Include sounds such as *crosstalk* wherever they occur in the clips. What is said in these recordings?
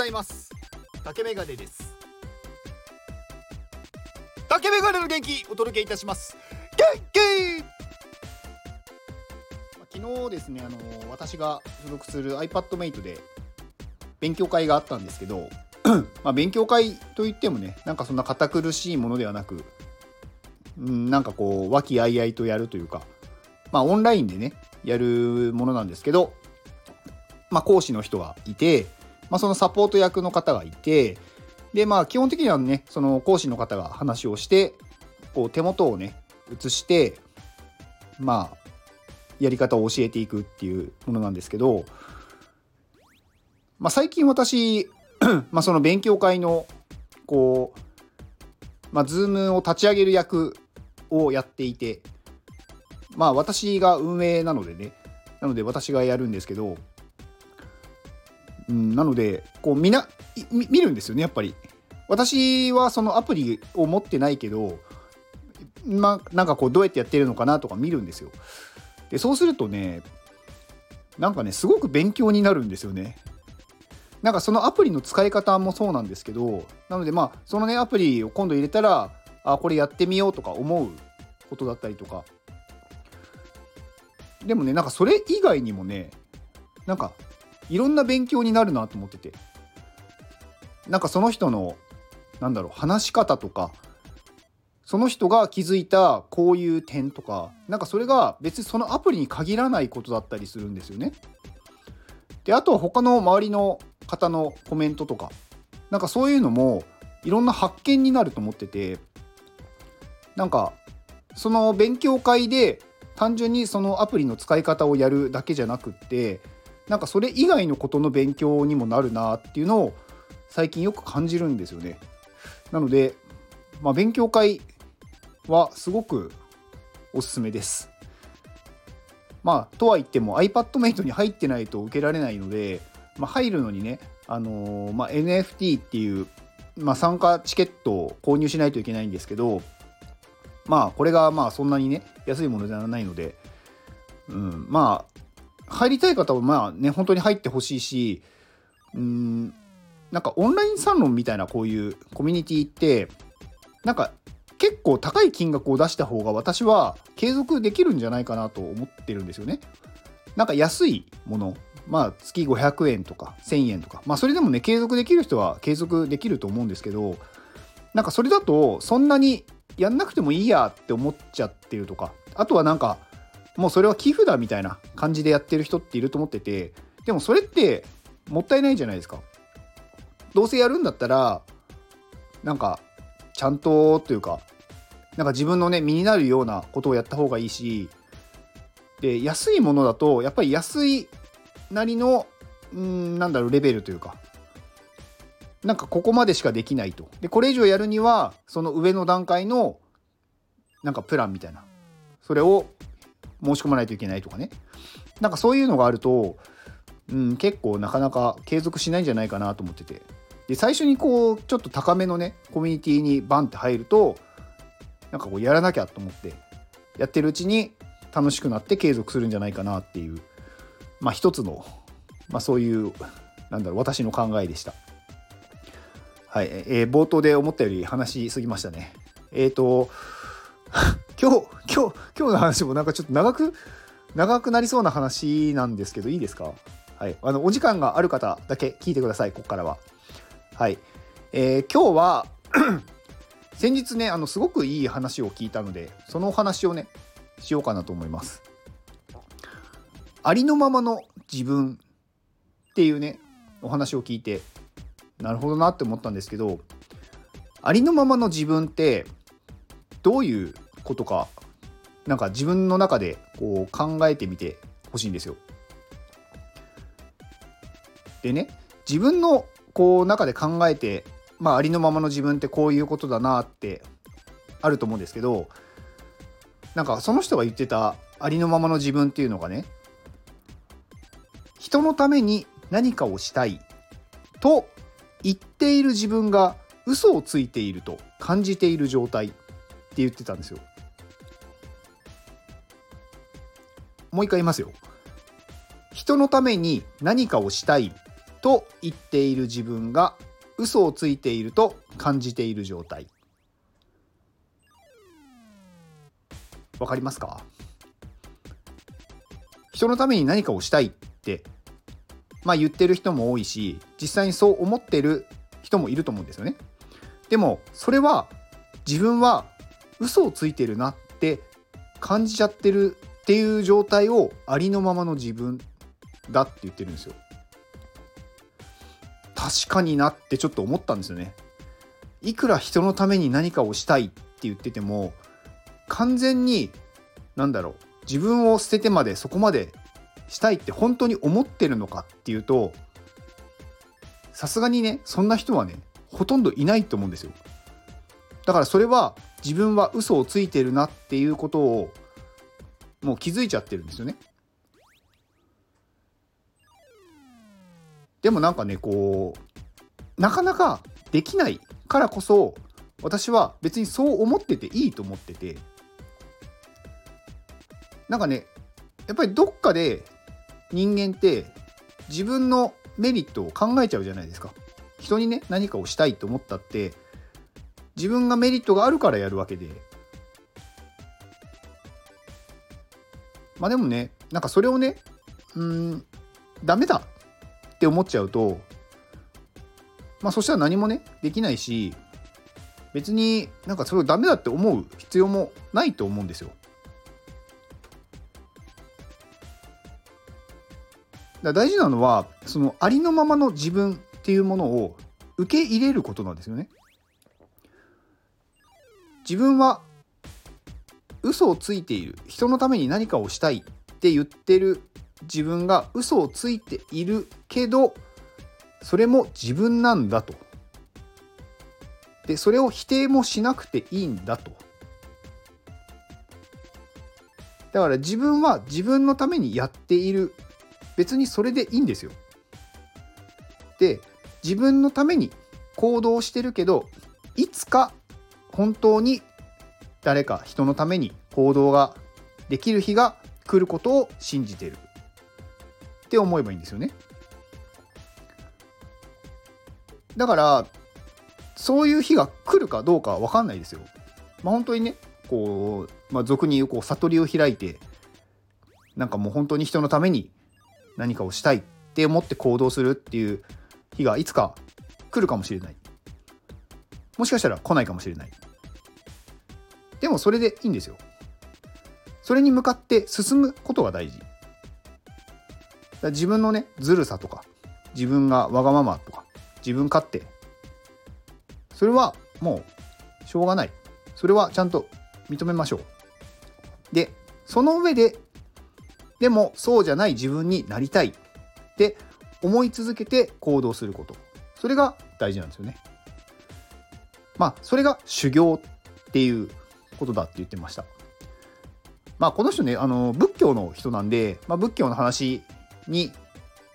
ざいます。竹メガネです。竹メガネの元気お届けいたします。元気!昨日ですねあの私が所属する iPadMate で勉強会があったんですけど *clears throat* まあ勉強会といってもねなんかそんな堅苦しいものではなくうんなんかこう和気あいあいとやるというかまあオンラインでねやるものなんですけどまあ講師の人がいてまあ、そのサポート役の方がいてでまあ基本的にはねその講師の方が話をしてこう手元をね移してまあやり方を教えていくっていうものなんですけど、まあ、最近私 *coughs* まあその勉強会のこうまあ、ズームを立ち上げる役をやっていて、まあ私が運営なのでね、なので私がやるんですけど、うん、なのでこうみな見るんですよねやっぱり。私はそのアプリを持ってないけどまなんかこうどうやってやってるのかなとか見るんですよ。でそうするとねなんかねすごく勉強になるんですよね。なんかそのアプリの使い方もそうなんですけどなのでまあそのねアプリを今度入れたらあこれやってみようとか思うことだったりとか。でもねなんかそれ以外にもねなんかいろんな勉強になるなと思っててなんかその人のなんだろう話し方とかその人が気づいたこういう点とかなんかそれが別にそのアプリに限らないことだったりするんですよね。であとは他の周りの方のコメントとかなんかそういうのもいろんな発見になると思っててなんかその勉強会で単純にそのアプリの使い方をやるだけじゃなくってなんかそれ以外のことの勉強にもなるなっていうのを最近よく感じるんですよね。なので、まあ、勉強会はすごくおすすめです。まあとは言っても iPadMate に入ってないと受けられないので、まあ、入るのにね、あのー、まあ、NFT っていう、まあ、参加チケットを購入しないといけないんですけどまあこれがまあそんなにね安いものではないので、うん、まあ入りたい方はまあね本当に入ってほしいしうんなんかオンラインサロンみたいなこういうコミュニティってなんか結構高い金額を出した方が私は継続できるんじゃないかなと思ってるんですよね。なんか安いものまあ月500円とか1000円とかまあそれでもね継続できる人は継続できると思うんですけどなんかそれだとそんなにやんなくてもいいやって思っちゃってるとかあとはなんかもうそれは寄付だみたいな感じでやってる人っていると思っててでもそれってもったいないじゃないですか。どうせやるんだったらなんかちゃんとというかなんか自分のね身になるようなことをやった方がいいしで安いものだとやっぱり安いなりのうんなんだろうレベルというかなんかここまでしかできないと。でこれ以上やるにはその上の段階のなんかプランみたいな。それを申し込まないといけないとかねなんかそういうのがあると、うん、結構なかなか継続しないんじゃないかなと思っててで最初にこうちょっと高めのねコミュニティにバンって入るとなんかこうやらなきゃと思ってやってるうちに楽しくなって継続するんじゃないかなっていうまあ一つの、まあ、そういうなんだろう私の考えでした。はい、えー、冒頭で思ったより話しすぎましたね。えっ、ー、と今日、今日、今日の話もなんかちょっと長く、長くなりそうな話なんですけど、いいですか？はい。あの、お時間がある方だけ聞いてください、ここからは。はい。えー、今日は *clears throat* 先日ね、あの、すごくいい話を聞いたので、そのお話をね、しようかなと思います。ありのままの自分っていうね、お話を聞いて、なるほどなって思ったんですけど、ありのままの自分ってどういうことかなんか自分の中でこう考えてみてほしいんですよ。でね自分のこう中で考えて、まあ、ありのままの自分ってこういうことだなってあると思うんですけどなんかその人が言ってたありのままの自分っていうのがね人のために何かをしたいと言っている自分が嘘をついていると感じている状態って言ってたんですよ。もう一回言いますよ。人のために何かをしたいと言っている自分が嘘をついていると感じている状態わかりますか？人のために何かをしたいってまあ言ってる人も多いし実際にそう思ってる人もいると思うんですよね。でもそれは自分は嘘をついてるなって感じちゃってるっていう状態をありのままの自分だって言ってるんですよ。確かになってちょっと思ったんですよね。いくら人のために何かをしたいって言ってても完全に何だろう自分を捨ててまでそこまでしたいって本当に思ってるのかっていうとさすがにねそんな人はねほとんどいないと思うんですよだからそれは自分は嘘をついてるなっていうことをもう気づいちゃってるんですよねでもなんかねこうなかなかできないからこそ私は別にそう思ってていいと思っててなんかねやっぱりどっかで人間って自分のメリットを考えちゃうじゃないですか。人にね何かをしたいと思ったって自分がメリットがあるからやるわけでまあでもねなんかそれをねうんダメだって思っちゃうとまあそしたら何もねできないし別になんかそれをダメだって思う必要もないと思うんですよ。だ大事なのはそのありのままの自分っていうものを受け入れることなんですよね。自分は嘘をついている人のために何かをしたいって言ってる自分が嘘をついているけどそれも自分なんだと。でそれを否定もしなくていいんだと。だから自分は自分のためにやっている別にそれでいいんですよ。で自分のために行動してるけどいつか本当に誰か人のために行動ができる日が来ることを信じてるって思えばいいんですよね。だからそういう日が来るかどうかは分かんないですよ。まあ、本当にねこう、まあ、俗に言うこう悟りを開いてなんかもう本当に人のために何かをしたいって思って行動するっていう日がいつか来るかもしれないもしかしたら来ないかもしれないでもそれでいいんですよ。それに向かって進むことが大事。自分のねずるさとか自分がわがままとか自分勝手。それはもうしょうがない。それはちゃんと認めましょう。でその上ででもそうじゃない自分になりたい。って思い続けて行動すること。それが大事なんですよね。まあそれが修行っていうことだって言ってました。まあこの人ねあの仏教の人なんで、まあ、仏教の話に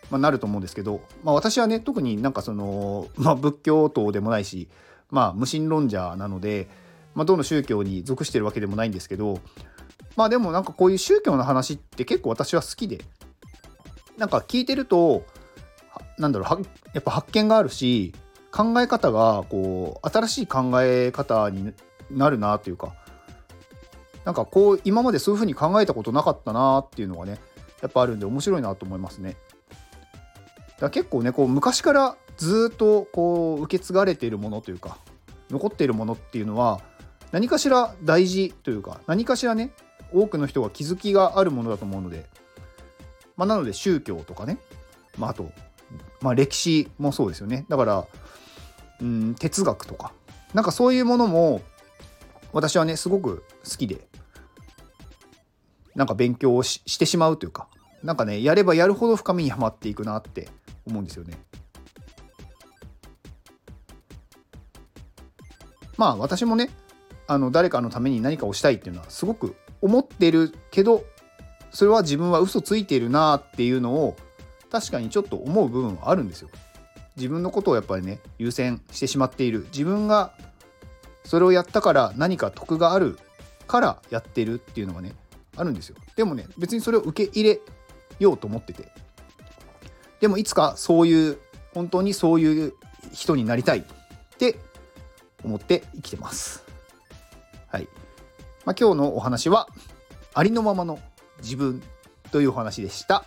まなると思うんですけど、まあ、私はね特になんかその、まあ、仏教徒でもないし、まあ、無神論者なので、まあ、どの宗教に属してるわけでもないんですけどまあでもなんかこういう宗教の話って結構私は好きでなんか聞いてるとなんだろうやっぱ発見があるし考え方がこう新しい考え方になるなというかなんかこう今までそういうふうに考えたことなかったなっていうのがねやっぱあるんで面白いなと思いますね。だから結構ねこう昔からずっとこう受け継がれているものというか残っているものっていうのは何かしら大事というか何かしらね多くの人が気づきがあるものだと思うので、まあ、なので宗教とかね、まあ、あと、まあ、歴史もそうですよねだからうん哲学とかなんかそういうものも私はねすごく好きでなんか勉強をしてしまうというかなんかねやればやるほど深みにはまっていくなって思うんですよね。まあ私もねあの誰かのために何かをしたいっていうのはすごく思ってるけどそれは自分は嘘ついてるなっていうのを確かにちょっと思う部分はあるんですよ。自分のことをやっぱりね優先してしまっている自分がそれをやったから何か得があるからやってるっていうのがねあるんですよ。でもね別にそれを受け入れようと思っててでもいつかそういう本当にそういう人になりたいって思って生きてます。はい。まあ、今日のお話はありのままの自分というお話でした。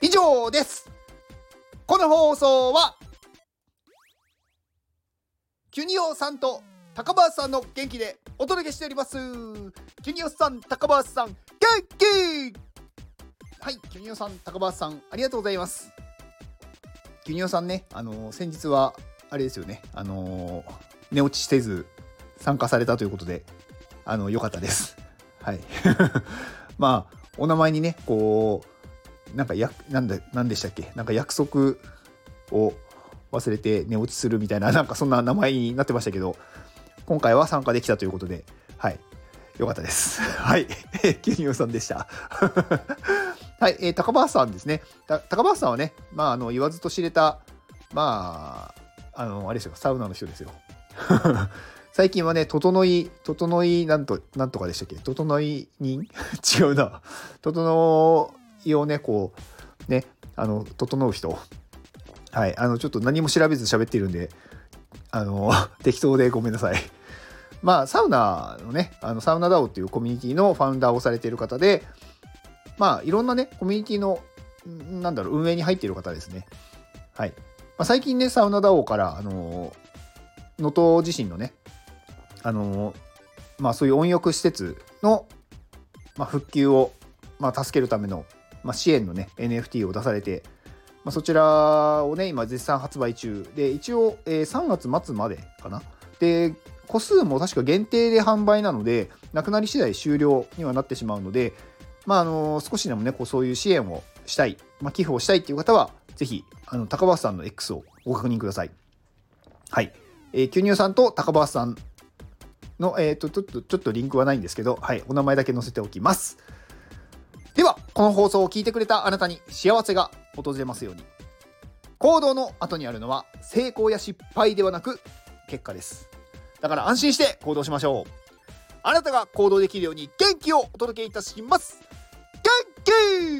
以上です。この放送はキュニオさんと高橋さんの元気でお届けしております。キュニオさん、高橋さん、元気はい、キュニオさん、高橋さん、ありがとうございます。キュニオさんね、あのー先日は、あれですよね、あのー寝落ちせず参加されたということで、あの、良かったです。はい。*laughs* まあ、お名前にね、こう、なんかや、なんだ、なんでしたっけ？なんか約束を忘れて寝落ちするみたいな、なんかそんな名前になってましたけど、今回は参加できたということで、はい。よかったです。*laughs* はい。キュニオさんでした。*laughs* はい、えー高橋さんですね。高橋さんはね、まあ、あの言わずと知れた、まあ、あの、あれですよ、サウナの人ですよ。*laughs* 最近はね、整い、整い、なんと、なんとかでしたっけ？整い人？違うな。整いをね、こう、ね、あの、整う人。はい、あの、ちょっと何も調べず喋ってるんで、あの、適当でごめんなさい。まあ、サウナのね、あのサウナダオっていうコミュニティのファウンダーをされている方で、まあ、いろんなね、コミュニティの、なんだろう、運営に入っている方ですね。はい。まあ、最近ね、サウナダオから、あの能登地震のね、あのまあ、そういう温浴施設の、まあ、復旧を、まあ、助けるための、まあ、支援のね、NFT を出されて、まあ、そちらをね、今絶賛発売中で、一応、えー3月末までかな。で、個数も確か限定で販売なので、なくなり次第終了にはなってしまうので、まあ、あの少しでもね、こうそういう支援をしたい、まあ、寄付をしたいっていう方は、ぜひ、あの高橋さんの X をご確認ください。はい。えー、キュニオさんと高橋さんの、えっ、と、ちょっと、ちょっとリンクはないんですけど、はい、お名前だけ載せておきます。では、この放送を聞いてくれたあなたに幸せが訪れますように。行動の後にあるのは、成功や失敗ではなく、結果です。だから安心して行動しましょう。あなたが行動できるように元気をお届けいたします。元気